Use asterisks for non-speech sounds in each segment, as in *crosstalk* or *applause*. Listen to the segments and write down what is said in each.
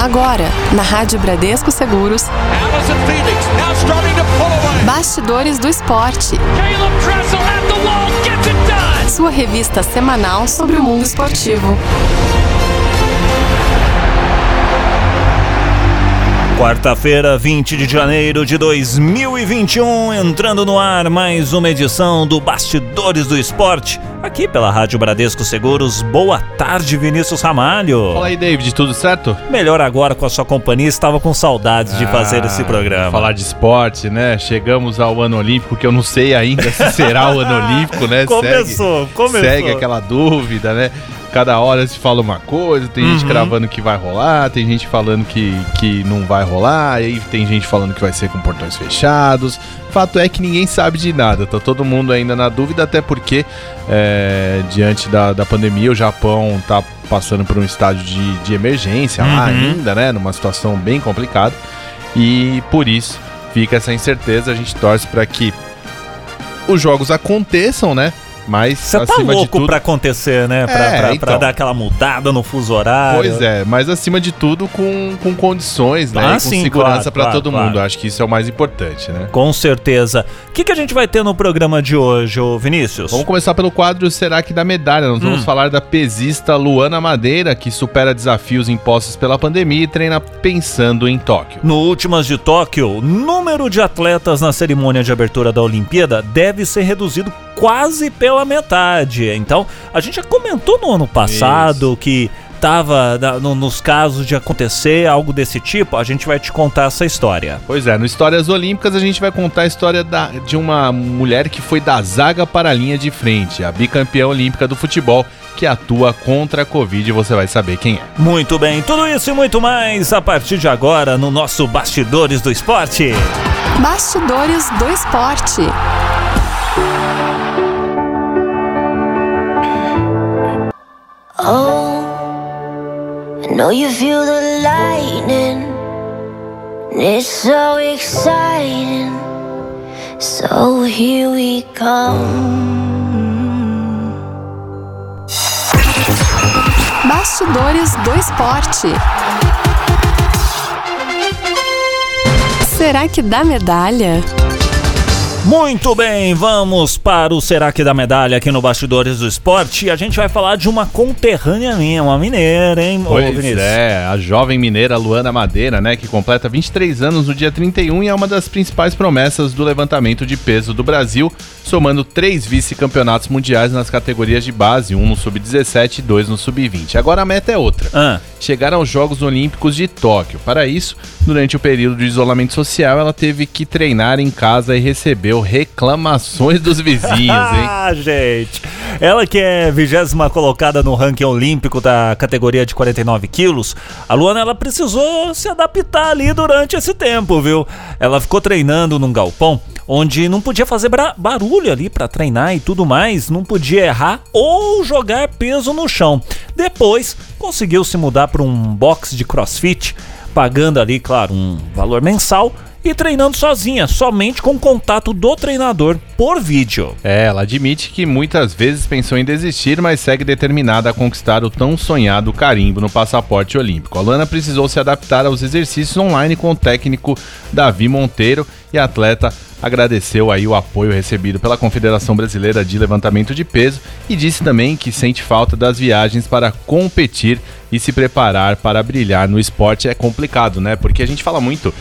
Agora, na Rádio Bradesco Seguros. Bastidores do Esporte. Sua revista semanal sobre o mundo esportivo. Quarta-feira, 20 de janeiro de 2021, entrando no ar mais uma edição do Bastidores do Esporte, aqui pela Rádio Bradesco Seguros. Boa tarde, Vinícius Ramalho. Fala aí, David, tudo certo? Melhor agora com a sua companhia, estava com saudades de fazer esse programa. Falar de esporte, né? Chegamos ao ano olímpico, que eu não sei ainda se será o ano *laughs* olímpico, né? Começou, segue, começou. Segue aquela dúvida, né? Cada hora se fala uma coisa, tem uhum. gente cravando que vai rolar, tem gente falando que, que não vai rolar, aí tem gente falando que vai ser com portões fechados. Fato é que ninguém sabe de nada, tá todo mundo ainda na dúvida, até porque é, diante da, da pandemia o Japão tá passando por um estágio de, de emergência uhum. lá ainda, né? Numa situação bem complicada. E por isso fica essa incerteza, a gente torce para que os jogos aconteçam, né? Mas Você tá louco tudo... pra acontecer, né? Pra, é, pra, então. pra, dar aquela mudada no fuso horário. Pois é, mas acima de tudo com, com condições, né? Ah, com sim, segurança claro, para claro, todo claro. mundo. Acho que isso é o mais importante, né? Com certeza. O que, que a gente vai ter no programa de hoje, ô Vinícius? Vamos começar pelo quadro Será que dá medalha? Nós vamos hum. falar da pesista Luana Madeira, que supera desafios impostos pela pandemia e treina pensando em Tóquio. No Últimas de Tóquio, número de atletas na cerimônia de abertura da Olimpíada deve ser reduzido quase pela metade. Então, a gente já comentou no ano passado Isso. que estava no, nos casos de acontecer algo desse tipo, a gente vai te contar essa história. Pois é, no Histórias Olímpicas a gente vai contar a história da, de uma mulher que foi da zaga para a linha de frente, a bicampeã olímpica do futebol, que atua contra a Covid e você vai saber quem é. Muito bem, tudo isso e muito mais a partir de agora no nosso Bastidores do Esporte. Bastidores do Esporte. Oh, I know you feel the lightning. It's so exciting. So here we come. Bastidores do esporte. Será que dá medalha? Muito bem, vamos para o Será que dá medalha aqui no Bastidores do Esporte. E a gente vai falar de uma conterrânea minha, uma mineira, hein, pois Vinícius? É, a jovem mineira Luana Madeira, né, que completa 23 anos no dia 31 e é uma das principais promessas do levantamento de peso do Brasil, somando três vice-campeonatos mundiais nas categorias de base, um no sub-17 e dois no sub-20. Agora a meta é outra: ah. Chegar aos Jogos Olímpicos de Tóquio. Para isso, durante o período de isolamento social, ela teve que treinar em casa e recebeu reclamações dos vizinhos, *laughs* hein? ah, gente. Ela que é vigésima colocada no ranking olímpico da categoria de 49 quilos, a Luana ela precisou se adaptar ali durante esse tempo, viu? Ela ficou treinando num galpão onde não podia fazer barulho ali para treinar e tudo mais, não podia errar ou jogar peso no chão. Depois conseguiu se mudar para um box de CrossFit, pagando ali, claro, um valor mensal e treinando sozinha, somente com contato do treinador por vídeo. É, ela admite que muitas vezes pensou em desistir, mas segue determinada a conquistar o tão sonhado carimbo no passaporte olímpico. A Lana precisou se adaptar aos exercícios online com o técnico Davi Monteiro e a atleta agradeceu aí o apoio recebido pela Confederação Brasileira de Levantamento de Peso e disse também que sente falta das viagens para competir e se preparar para brilhar no esporte é complicado, né? Porque a gente fala muito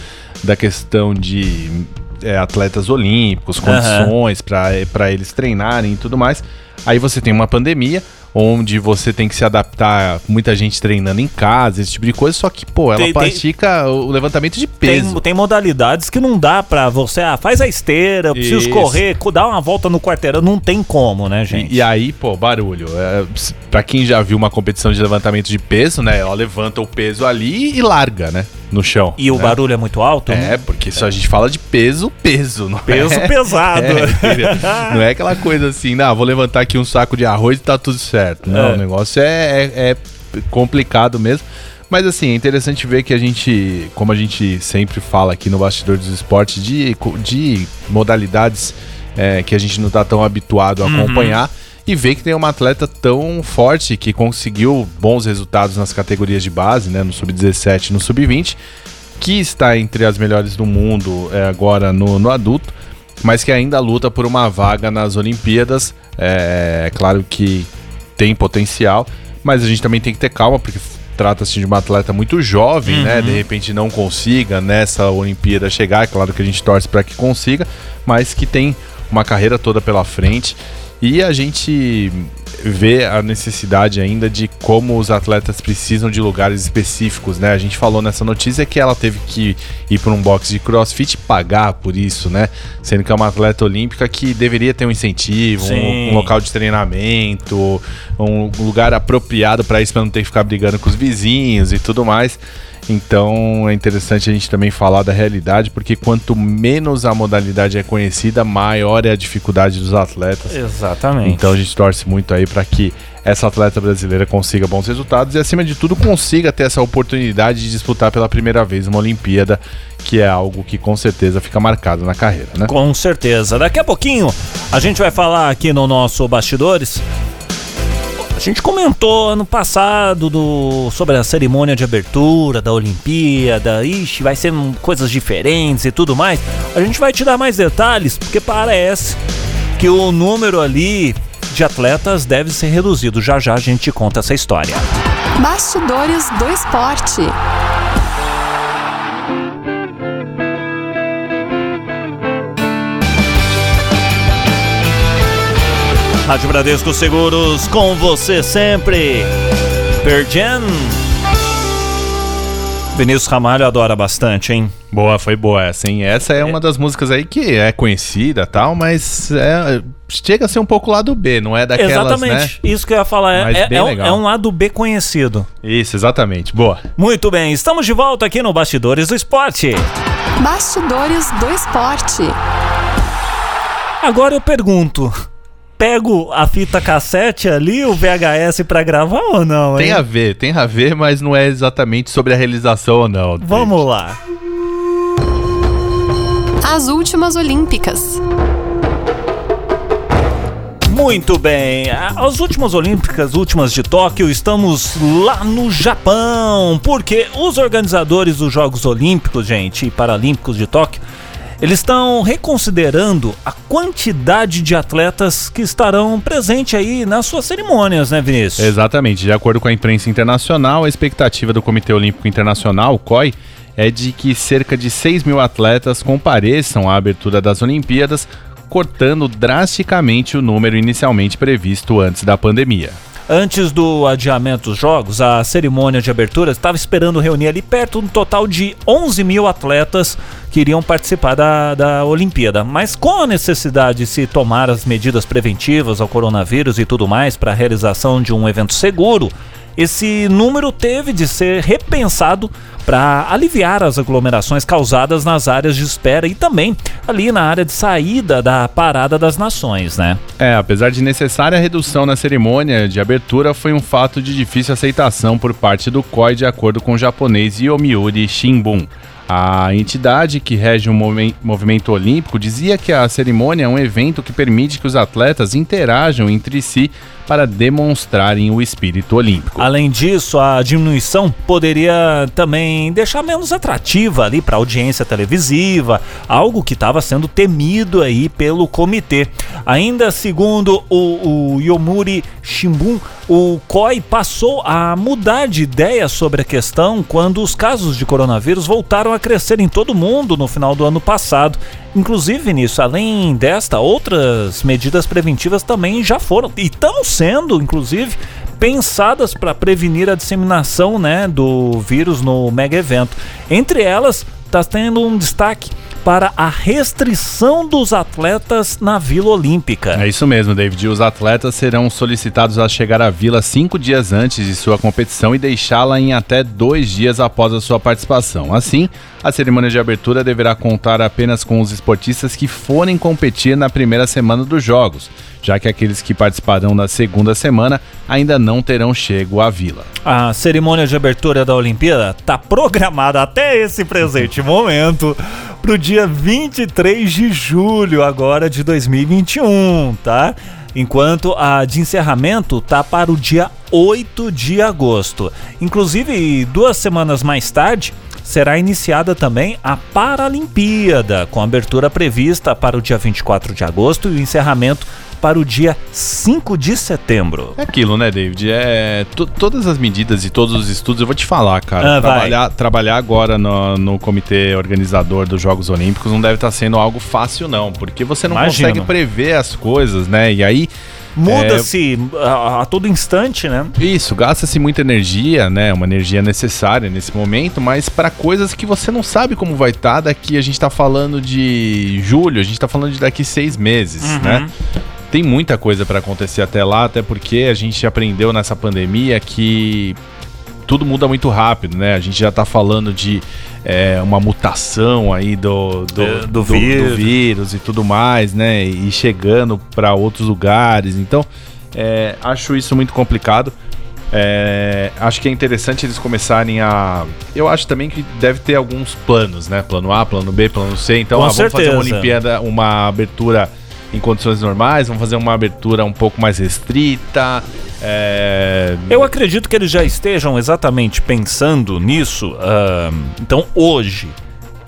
da questão de é, atletas olímpicos, condições uhum. para eles treinarem e tudo mais. Aí você tem uma pandemia, onde você tem que se adaptar, muita gente treinando em casa, esse tipo de coisa, só que, pô, ela tem, pratica tem, o levantamento de peso. Tem, tem, modalidades que não dá pra você, ah, faz a esteira, eu preciso Isso. correr, dar uma volta no quarteirão, não tem como, né, gente? E, e aí, pô, barulho. É, pra quem já viu uma competição de levantamento de peso, né, ela levanta o peso ali e larga, né? No chão. E né? o barulho é muito alto? É, né? porque se a gente fala de peso, peso. Não peso *laughs* é, pesado. É, não é aquela coisa assim, não, vou levantar aqui um saco de arroz e tá tudo certo. Não, é. o negócio é, é, é complicado mesmo. Mas assim, é interessante ver que a gente, como a gente sempre fala aqui no Bastidor dos Esportes, de, de modalidades é, que a gente não está tão habituado a uhum. E ver que tem uma atleta tão forte que conseguiu bons resultados nas categorias de base, né, no sub-17 no sub-20, que está entre as melhores do mundo é, agora no, no adulto, mas que ainda luta por uma vaga nas Olimpíadas. É, é claro que tem potencial, mas a gente também tem que ter calma, porque trata-se de uma atleta muito jovem, né? uhum. né? De repente não consiga nessa Olimpíada chegar. É claro que a gente torce para que consiga, mas que tem uma carreira toda pela frente. E a gente vê a necessidade ainda de como os atletas precisam de lugares específicos, né? A gente falou nessa notícia que ela teve que ir para um box de crossfit e pagar por isso, né? Sendo que é uma atleta olímpica que deveria ter um incentivo, um, um, local de treinamento, um lugar apropriado para isso, para não ter que ficar brigando com os vizinhos e tudo mais. Então é interessante a gente também falar da realidade, porque quanto menos a modalidade é conhecida, maior é a dificuldade dos atletas. Exatamente. Então a gente torce muito aí para que essa atleta brasileira consiga bons resultados e, acima de tudo, consiga ter essa oportunidade de disputar pela primeira vez uma Olimpíada, que é algo que com certeza fica marcado na carreira, né? Com certeza. Daqui a pouquinho a gente vai falar aqui no nosso Bastidores a gente comentou ano passado do, sobre a cerimônia de abertura da Olimpíada. Ixi, vai ser coisas diferentes e tudo mais. A gente vai te dar mais detalhes, porque parece que o número ali de atletas deve ser reduzido. Já já a gente te conta essa história. Bastidores do Esporte. Rádio Bradesco Seguros, com você sempre. Pergen. Vinícius Ramalho adora bastante, hein? Boa, foi boa essa, hein? Essa é, é. uma das músicas aí que é conhecida tal, mas é, chega a ser um pouco lado B, não é daquelas, Exatamente, né? isso que eu ia falar. É, é, é, um, é um lado B conhecido. Isso, exatamente. Boa. Muito bem, estamos de volta aqui no Bastidores do Esporte. Bastidores do Esporte. Agora eu pergunto, pego a fita cassete ali, o VHS para gravar ou não? Hein? Tem a ver, tem a ver, mas não é exatamente sobre a realização ou não. Vamos lá. As últimas Olímpicas. Muito bem, as últimas Olímpicas, últimas de Tóquio, estamos lá no Japão, porque os organizadores dos Jogos Olímpicos, gente, e Paralímpicos de Tóquio, eles estão reconsiderando a quantidade de atletas que estarão presentes aí nas suas cerimônias, né, Vinícius? Exatamente. De acordo com a imprensa internacional, a expectativa do Comitê Olímpico Internacional, o COI, é de que cerca de 6 mil atletas compareçam à abertura das Olimpíadas, cortando drasticamente o número inicialmente previsto antes da pandemia. Antes do adiamento dos jogos, a cerimônia de abertura estava esperando reunir ali perto um total de 11 mil atletas que iriam participar da, da Olimpíada. Mas com a necessidade de se tomar as medidas preventivas ao coronavírus e tudo mais para a realização de um evento seguro, esse número teve de ser repensado para aliviar as aglomerações causadas nas áreas de espera e também ali na área de saída da Parada das Nações, né? É, apesar de necessária a redução na cerimônia de abertura, foi um fato de difícil aceitação por parte do COI, de acordo com o japonês Yomiuri Shimbun. A entidade que rege o movimento olímpico dizia que a cerimônia é um evento que permite que os atletas interajam entre si para demonstrarem o espírito olímpico. Além disso, a diminuição poderia também deixar menos atrativa ali para a audiência televisiva, algo que estava sendo temido aí pelo comitê. Ainda segundo o, o Yomuri Shimbun, o COI passou a mudar de ideia sobre a questão quando os casos de coronavírus voltaram a crescer em todo o mundo no final do ano passado. Inclusive, nisso, além desta, outras medidas preventivas também já foram e estão sendo, inclusive, pensadas para prevenir a disseminação né, do vírus no mega evento. Entre elas, está tendo um destaque para a restrição dos atletas na Vila Olímpica. É isso mesmo, David. Os atletas serão solicitados a chegar à vila cinco dias antes de sua competição e deixá-la em até dois dias após a sua participação. Assim, a cerimônia de abertura deverá contar apenas com os esportistas que forem competir na primeira semana dos Jogos, já que aqueles que participarão na segunda semana ainda não terão chego à vila. A cerimônia de abertura da Olimpíada está programada até esse presente *laughs* momento para o dia 23 de julho agora de 2021, tá? enquanto a de encerramento tá para o dia 8 de agosto. Inclusive, duas semanas mais tarde, será iniciada também a Paralimpíada, com abertura prevista para o dia 24 de agosto e o encerramento para o dia 5 de setembro. É aquilo, né, David? É, todas as medidas e todos os estudos, eu vou te falar, cara. Ah, trabalhar, trabalhar agora no, no comitê organizador dos Jogos Olímpicos não deve estar sendo algo fácil, não, porque você não Imagino. consegue prever as coisas, né? E aí. Muda-se é... a, a, todo instante, né? Isso, gasta-se muita energia, né? Uma energia necessária nesse momento, mas para coisas que você não sabe como vai estar tá daqui. A gente está falando de julho, a gente está falando de daqui seis meses, uhum. né? Tem muita coisa para acontecer até lá, até porque a gente aprendeu nessa pandemia que tudo muda muito rápido, né? A gente já tá falando de é, uma mutação aí do, do, é, do, do, vírus. do, vírus. e tudo mais, né? E chegando para outros lugares. Então, é, acho isso muito complicado. É, acho que é interessante eles começarem a. Eu acho também que deve ter alguns planos, né? Plano A, plano B, plano C. Então, ah, vamos fazer uma Olimpíada, uma abertura em condições normais, vamos fazer uma abertura um pouco mais restrita. É... Eu acredito que eles já estejam exatamente pensando nisso. Uh, então, hoje,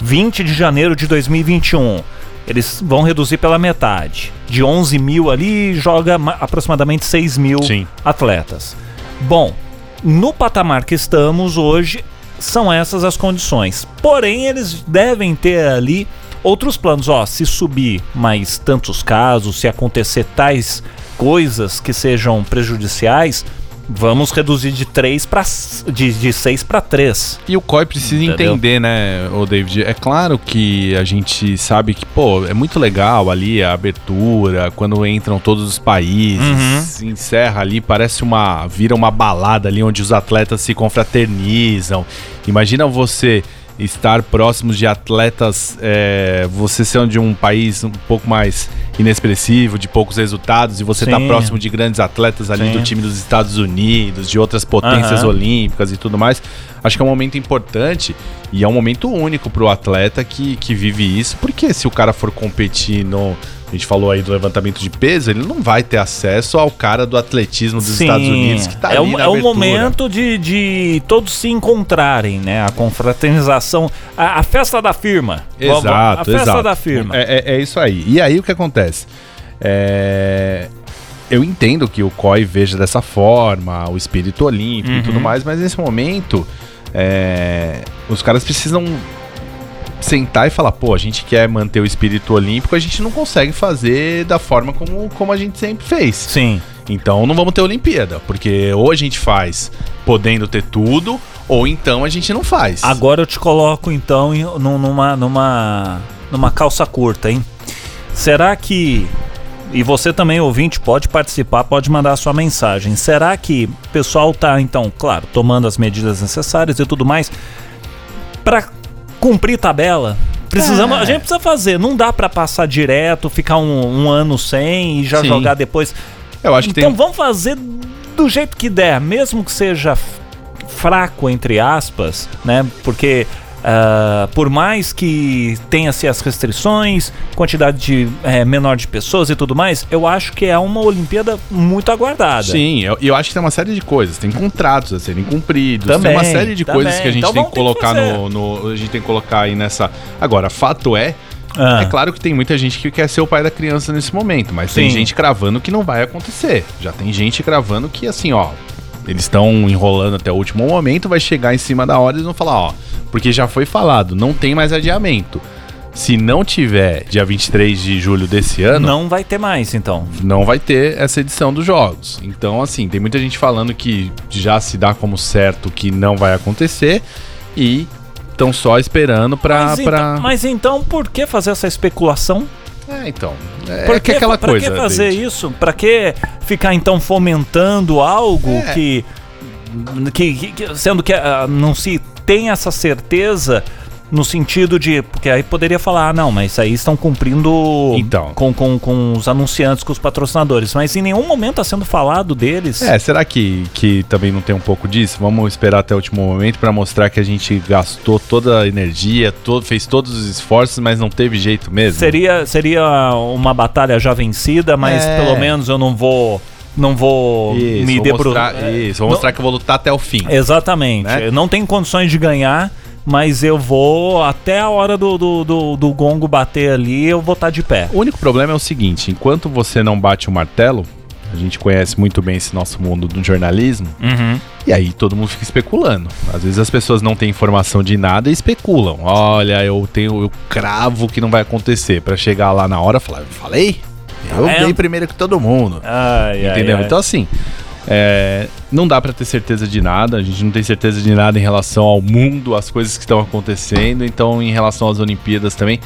20 de janeiro de 2021, eles vão reduzir pela metade. De 11 mil ali, joga aproximadamente 6 mil Sim. atletas. Bom, no patamar que estamos hoje, são essas as condições. Porém, eles devem ter ali outros planos, ó, se subir mais tantos casos, se acontecer tais coisas que sejam prejudiciais, vamos reduzir de 3 para de, de 6 para 3. E o COI precisa Entendeu? entender, né, o David? É claro que a gente sabe que, pô, é muito legal ali a abertura, quando entram todos os países, uhum. se encerra ali, parece uma vira uma balada ali onde os atletas se confraternizam. Imagina você estar próximos de atletas, é, você sendo de um país um pouco mais inexpressivo, de poucos resultados, e você estar tá próximo de grandes atletas ali Sim. do time dos Estados Unidos, de outras potências uhum. olímpicas e tudo mais, acho que é um momento importante e é um momento único para o atleta que, que vive isso, porque se o cara for competir no a gente falou aí do levantamento de peso, ele não vai ter acesso ao cara do atletismo dos Sim, Estados Unidos que tá é o, É o momento de, de todos se encontrarem, né? A confraternização, a, a festa da firma. Exato, A festa exato. da firma. É, é, é, isso aí. E aí o que acontece? É... Eu entendo que o COI veja dessa forma, o espírito olímpico uhum. e tudo uhum. mais, mas nesse momento é... os caras precisam sentar e falar, pô, a gente quer manter o espírito olímpico, a gente não consegue fazer da forma como, como a gente sempre fez. Sim. Então não vamos ter Olimpíada, porque ou a gente faz podendo ter tudo, ou então a gente não faz. Agora eu te coloco então numa, numa, numa calça curta, hein? Será que. E você também, ouvinte, pode participar, pode mandar a sua mensagem. Será que o pessoal tá, então, claro, tomando as medidas necessárias e tudo mais, para cumprir tabela. Precisamos, é. a gente precisa fazer. Não dá para passar direto, ficar um, um, ano sem e já Sim. jogar depois. Eu acho que então tem... vamos fazer do jeito que der, mesmo que seja fraco entre aspas, né? Porque Uh, por mais que tenha-se as restrições, quantidade de, é, menor de pessoas e tudo mais, eu acho que é uma Olimpíada muito aguardada. Sim, eu, eu acho que tem uma série de coisas. Tem contratos a serem cumpridos, também, tem uma série de também. coisas que a gente então tem que colocar no, no, A gente tem que colocar aí nessa. Agora, fato é. Ah. É claro que tem muita gente que quer ser o pai da criança nesse momento, mas Sim. tem gente cravando que não vai acontecer. Já tem gente cravando que, assim, ó, eles estão enrolando até o último momento, vai chegar em cima da hora e eles vão falar, ó, porque já foi falado, não tem mais adiamento. Se não tiver dia 23 de julho desse ano. Não vai ter mais, então. Não vai ter essa edição dos jogos. Então, assim, tem muita gente falando que já se dá como certo que não vai acontecer e estão só esperando pra. Mas, pra... Então, mas então, por que fazer essa especulação? É, então. É, por que, aquela pra coisa. Pra que fazer David? isso? Pra que ficar então fomentando algo é. que, que, que. Sendo que uh, não se tem essa certeza No sentido de. Porque aí poderia falar, ah, não, mas aí estão cumprindo Então. com, com, com os anunciantes, com os patrocinadores. Mas em nenhum momento está sendo falado deles. É, será que, que também não tem um pouco disso? Vamos esperar até o último momento para mostrar que a gente gastou toda a energia, todo, fez todos os esforços, mas não teve jeito mesmo. Seria, seria uma batalha já vencida, mas É. pelo menos eu não vou. Não vou Isso, me debruçar. isso, vou Não- mostrar que eu vou lutar até o fim. Exatamente. Né? Não tenho condições de ganhar, mas eu vou até a hora do, do, do, do gongo bater ali, eu vou estar de pé. O único problema é o seguinte: enquanto você não bate o martelo, a gente conhece muito bem esse nosso mundo do jornalismo, Uhum. e aí todo mundo fica especulando. Às vezes as pessoas não têm informação de nada e especulam. Olha, eu tenho, eu cravo que não vai acontecer, Pra chegar lá na hora e falar, falei? Eu É. dei primeiro que todo mundo. Ai, Entendeu? ai, ai. Então, assim, é, não dá pra ter certeza de nada. A gente não tem certeza de nada em relação ao mundo, às coisas que estão acontecendo. Então, em relação às Olimpíadas também,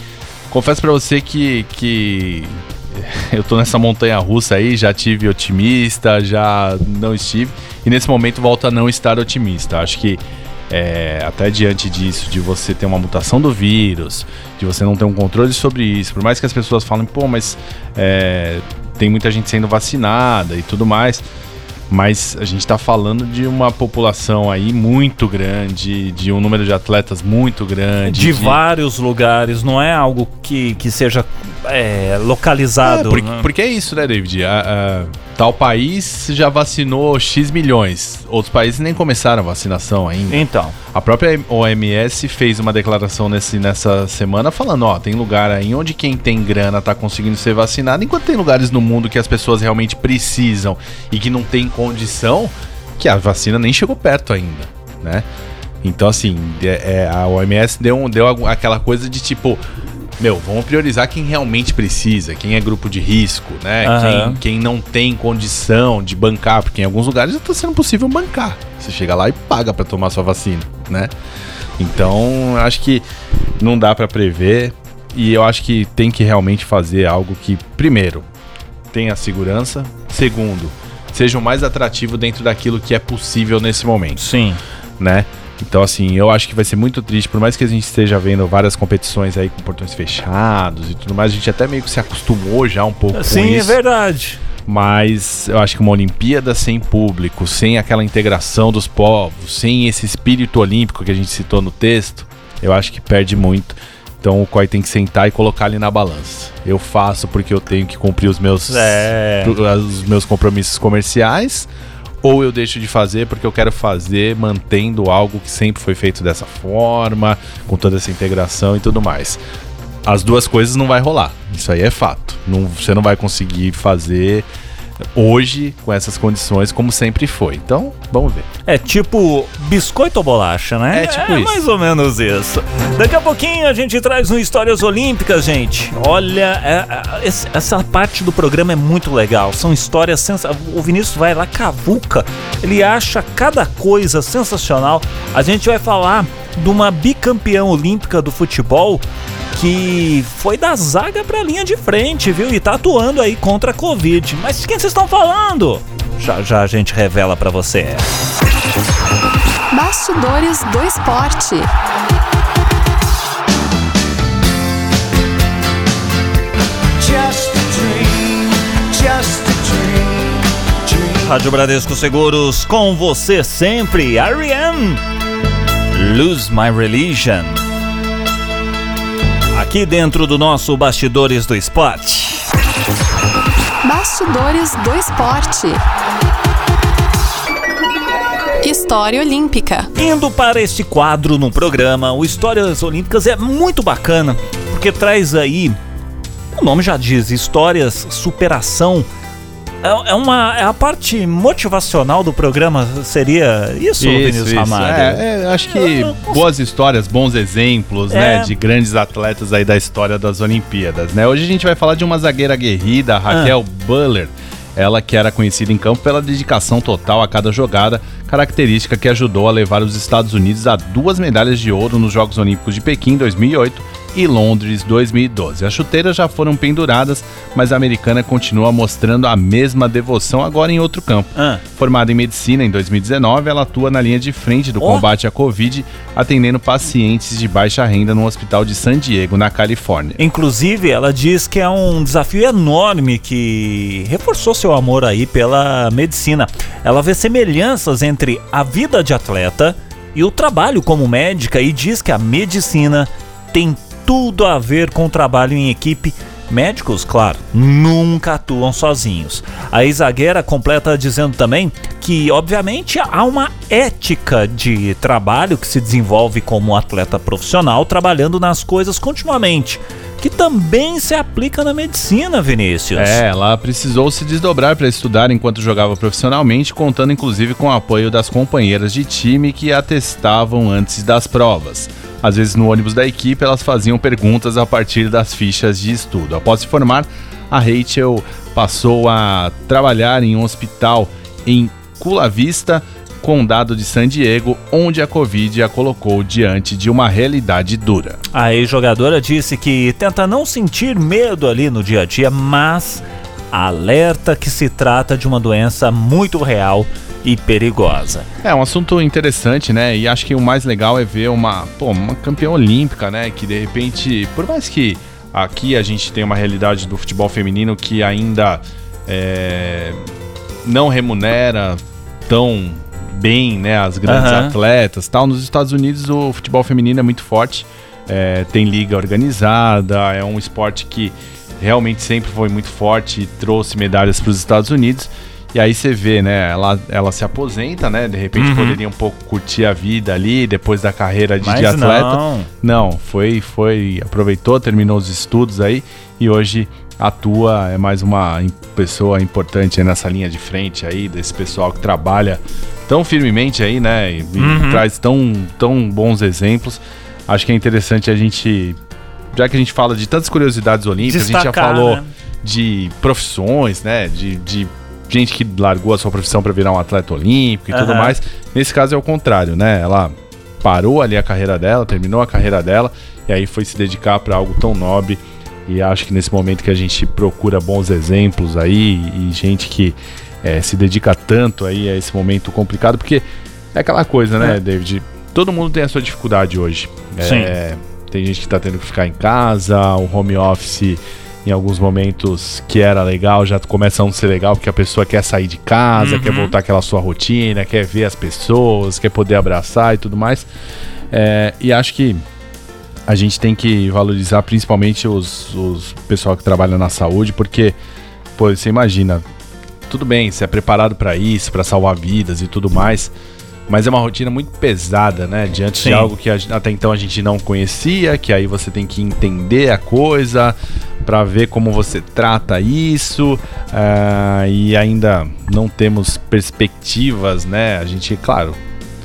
confesso pra você que, que *laughs* eu tô nessa montanha russa aí. Já tive otimista, já não estive. E nesse momento volto a não estar otimista. Acho que. é, até diante disso, de você ter uma mutação do vírus, de você não ter um controle sobre isso, por mais que as pessoas falem, pô, mas é, tem muita gente sendo vacinada e tudo mais. Mas a gente está falando de uma população aí muito grande, de um número de atletas muito grande. De vários lugares, não é algo que, que seja é, É, localizado. porque, né? porque é isso, né, David? A- a- tal país já vacinou X milhões. Outros países nem começaram a vacinação ainda. Então, A própria OMS fez uma declaração nesse, nessa semana falando, ó, tem lugar aí onde quem tem grana tá conseguindo ser vacinado, enquanto tem lugares no mundo que as pessoas realmente precisam e que não tem condição, que a vacina nem chegou perto ainda, né? Então, assim, é- é, a OMS deu, um- deu aquela coisa de tipo, meu, vamos priorizar quem realmente precisa, quem é grupo de risco, né? Aham. Quem, quem não tem condição de bancar, porque em alguns lugares já tá sendo possível bancar. Você chega lá e paga pra tomar sua vacina, né? Então, acho que não dá pra prever e eu acho que tem que realmente fazer algo que, primeiro, tenha segurança, segundo, seja o mais atrativo dentro daquilo que é possível nesse momento sim. né? Então, assim, eu acho que vai ser muito triste, por mais que a gente esteja vendo várias competições aí com portões fechados e tudo mais, a gente até meio que se acostumou já um pouco com Sim, é isso. verdade. Mas eu acho que uma Olimpíada sem público, sem aquela integração dos povos, sem esse espírito olímpico que a gente citou no texto, eu acho que perde muito. Então o COI tem que sentar e colocar ali na balança. Eu faço porque eu tenho que cumprir os meus, É. os meus compromissos comerciais, ou eu deixo de fazer porque eu quero fazer mantendo algo que sempre foi feito dessa forma, com toda essa integração e tudo mais. As duas coisas não vai rolar. Isso aí é fato. Não, você não vai conseguir fazer hoje com essas condições como sempre foi. Então, vamos ver. É tipo biscoito ou bolacha, né? É tipo isso. mais ou menos isso. Daqui a pouquinho a gente traz um Histórias Olímpicas, gente. Olha, é- é- essa parte do programa é muito legal. São histórias sensacionais. O Vinícius vai lá, cavuca. Ele acha cada coisa sensacional. A gente vai falar de uma bicampeã olímpica do futebol que foi da zaga pra linha de frente, viu? E tá atuando aí contra a Covid. Mas de quem vocês estão falando? Já já a gente revela pra você. Bastidores do esporte. Rádio Bradesco Seguros com você sempre, R.E.M. Lose My Religion. Aqui dentro do nosso Bastidores do Esporte. Bastidores do esporte. História Olímpica. Indo para este quadro no programa, o Histórias Olímpicas é muito bacana, porque traz aí, o nome já diz, histórias, superação. É, é uma, é a parte motivacional do programa, seria isso, Vinícius Ramalho? É, é, acho que boas histórias, bons exemplos, É. né, de grandes atletas aí da história das Olimpíadas, né? Hoje a gente vai falar de uma zagueira aguerrida, a Raquel Ah. Buller. Ela que era conhecida em campo pela dedicação total a cada jogada, característica que ajudou a levar os Estados Unidos a duas medalhas de ouro nos Jogos Olímpicos de Pequim em 2008 e Londres 2012. As chuteiras já foram penduradas, mas a americana continua mostrando a mesma devoção agora em outro campo. Ah. Formada em medicina em 2019, ela atua na linha de frente do Ó. combate à Covid, atendendo pacientes de baixa renda no hospital de San Diego, na Califórnia. Inclusive, ela diz que é um desafio enorme que reforçou seu amor aí pela medicina. Ela vê semelhanças entre a vida de atleta e o trabalho como médica e diz que a medicina tem tudo a ver com o trabalho em equipe. Médicos, claro, nunca atuam sozinhos. A ex-zagueira completa dizendo também que, obviamente, há uma ética de trabalho que se desenvolve como atleta profissional, trabalhando nas coisas continuamente, que também se aplica na medicina, Vinícius. É, ela precisou se desdobrar para estudar enquanto jogava profissionalmente, contando inclusive com o apoio das companheiras de time que a testavam antes das provas. Às vezes no ônibus da equipe elas faziam perguntas a partir das fichas de estudo. Após se formar, a Rachel passou a trabalhar em um hospital em Cula Vista, condado de San Diego, onde a Covid a colocou diante de uma realidade dura. A ex-jogadora disse que tenta não sentir medo ali no dia a dia, mas alerta que se trata de uma doença muito real e perigosa. É um assunto interessante, né? E acho que o mais legal é ver uma, pô, uma campeã olímpica, né? Que de repente, por mais que aqui a gente tem uma realidade do futebol feminino que ainda é, não remunera tão bem, né? As grandes Aham. atletas, tal. Nos Estados Unidos o futebol feminino é muito forte, é, tem liga organizada, é um esporte que realmente sempre foi muito forte e trouxe medalhas para os Estados Unidos. E aí você vê, né? Ela, ela se aposenta, né? De repente poderia um pouco curtir a vida ali depois da carreira de, Mas de atleta. não. Não, foi, foi, aproveitou, terminou os estudos aí e hoje atua, é mais uma pessoa importante aí nessa linha de frente aí, desse pessoal que trabalha tão firmemente aí, né? E, Uhum. traz tão, tão bons exemplos. Acho que é interessante a gente, já que a gente fala de tantas curiosidades olímpicas, a gente já Destacar, falou né? de profissões, né? De, de gente que largou a sua profissão para virar um atleta olímpico e tudo Aham. mais. Nesse caso é o contrário, né? Ela parou ali a carreira dela, terminou a carreira dela e aí foi se dedicar para algo tão nobre. E acho que nesse momento que a gente procura bons exemplos aí e gente que eh, se dedica tanto aí a esse momento complicado, porque é aquela coisa, né, É. David? Todo mundo tem a sua dificuldade hoje. Sim. É, tem gente que tá tendo que ficar em casa, o home office em alguns momentos que era legal já começa a não ser legal porque a pessoa quer sair de casa, Uhum. quer voltar àquela sua rotina, quer ver as pessoas, quer poder abraçar e tudo mais. É, e acho que a gente tem que valorizar principalmente os, os pessoal que trabalha na saúde, porque, pô, você imagina, tudo bem, você é preparado para isso, para salvar vidas e tudo mais, mas é uma rotina muito pesada, né? Diante Sim. de algo que a até então a gente não conhecia, que aí você tem que entender a coisa para ver como você trata isso, ah, e ainda não temos perspectivas, né? A gente, claro,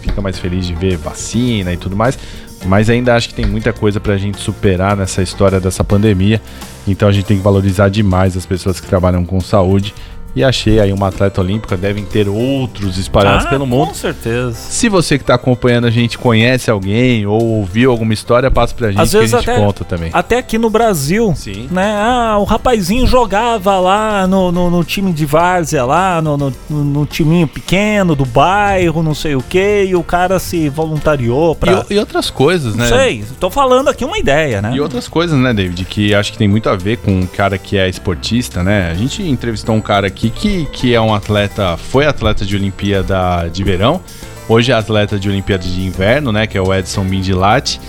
fica mais feliz de ver vacina e tudo mais, mas ainda acho que tem muita coisa pra gente superar nessa história dessa pandemia. Então a gente tem que valorizar demais as pessoas que trabalham com saúde. E achei aí uma atleta olímpica, devem ter outros espalhados Ah, pelo mundo. Com certeza. Se você que tá acompanhando a gente conhece alguém ou ouviu alguma história, passa pra gente Às que a vezes gente até- conta também. Até aqui no Brasil, Sim. né? Ah, o rapazinho jogava lá no, no, no time de várzea, lá no, no, no timinho pequeno do bairro, não sei o que, e o cara se voluntariou pra. E, e outras coisas, né? Não sei, tô falando aqui uma ideia, né? E outras coisas, né, David, que acho que tem muito a ver com um cara que é esportista, né? A gente entrevistou um cara aqui que, que é um atleta, foi atleta de Olimpíada de verão, hoje é atleta de Olimpíada de inverno, né, que é o Edson Mindilati,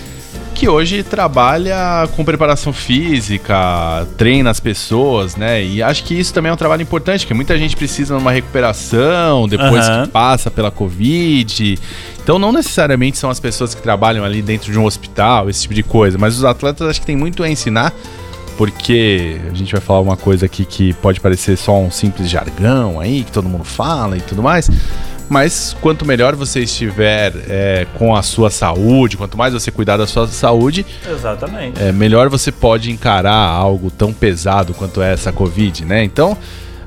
que hoje trabalha com preparação física, treina as pessoas, né? E acho que isso também é um trabalho importante, porque muita gente precisa de uma recuperação depois Aham. que passa pela Covid. Então não necessariamente são as pessoas que trabalham ali dentro de um hospital, esse tipo de coisa, mas os atletas acho que tem muito a ensinar, porque a gente vai falar uma coisa aqui que pode parecer só um simples jargão aí, que todo mundo fala e tudo mais. Mas quanto melhor você estiver é, com a sua saúde, quanto mais você cuidar da sua saúde, Exatamente. é, melhor você pode encarar algo tão pesado quanto é essa Covid, né? Então,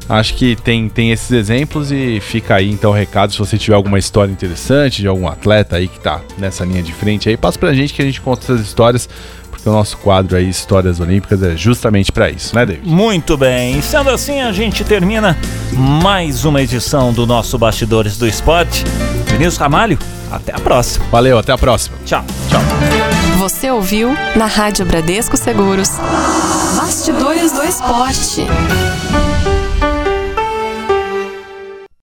acho que tem, tem esses exemplos e fica aí então o recado. Se você tiver alguma história interessante de algum atleta aí que tá nessa linha de frente aí, passa pra gente que a gente conta essas histórias, O nosso quadro aí, Histórias Olímpicas, é justamente pra isso, né, David? Muito bem. Sendo assim, a gente termina mais uma edição do nosso Bastidores do Esporte. Vinícius Ramalho, até a próxima. Valeu, até a próxima. Tchau. Tchau. Você ouviu na Rádio Bradesco Seguros. Bastidores do Esporte.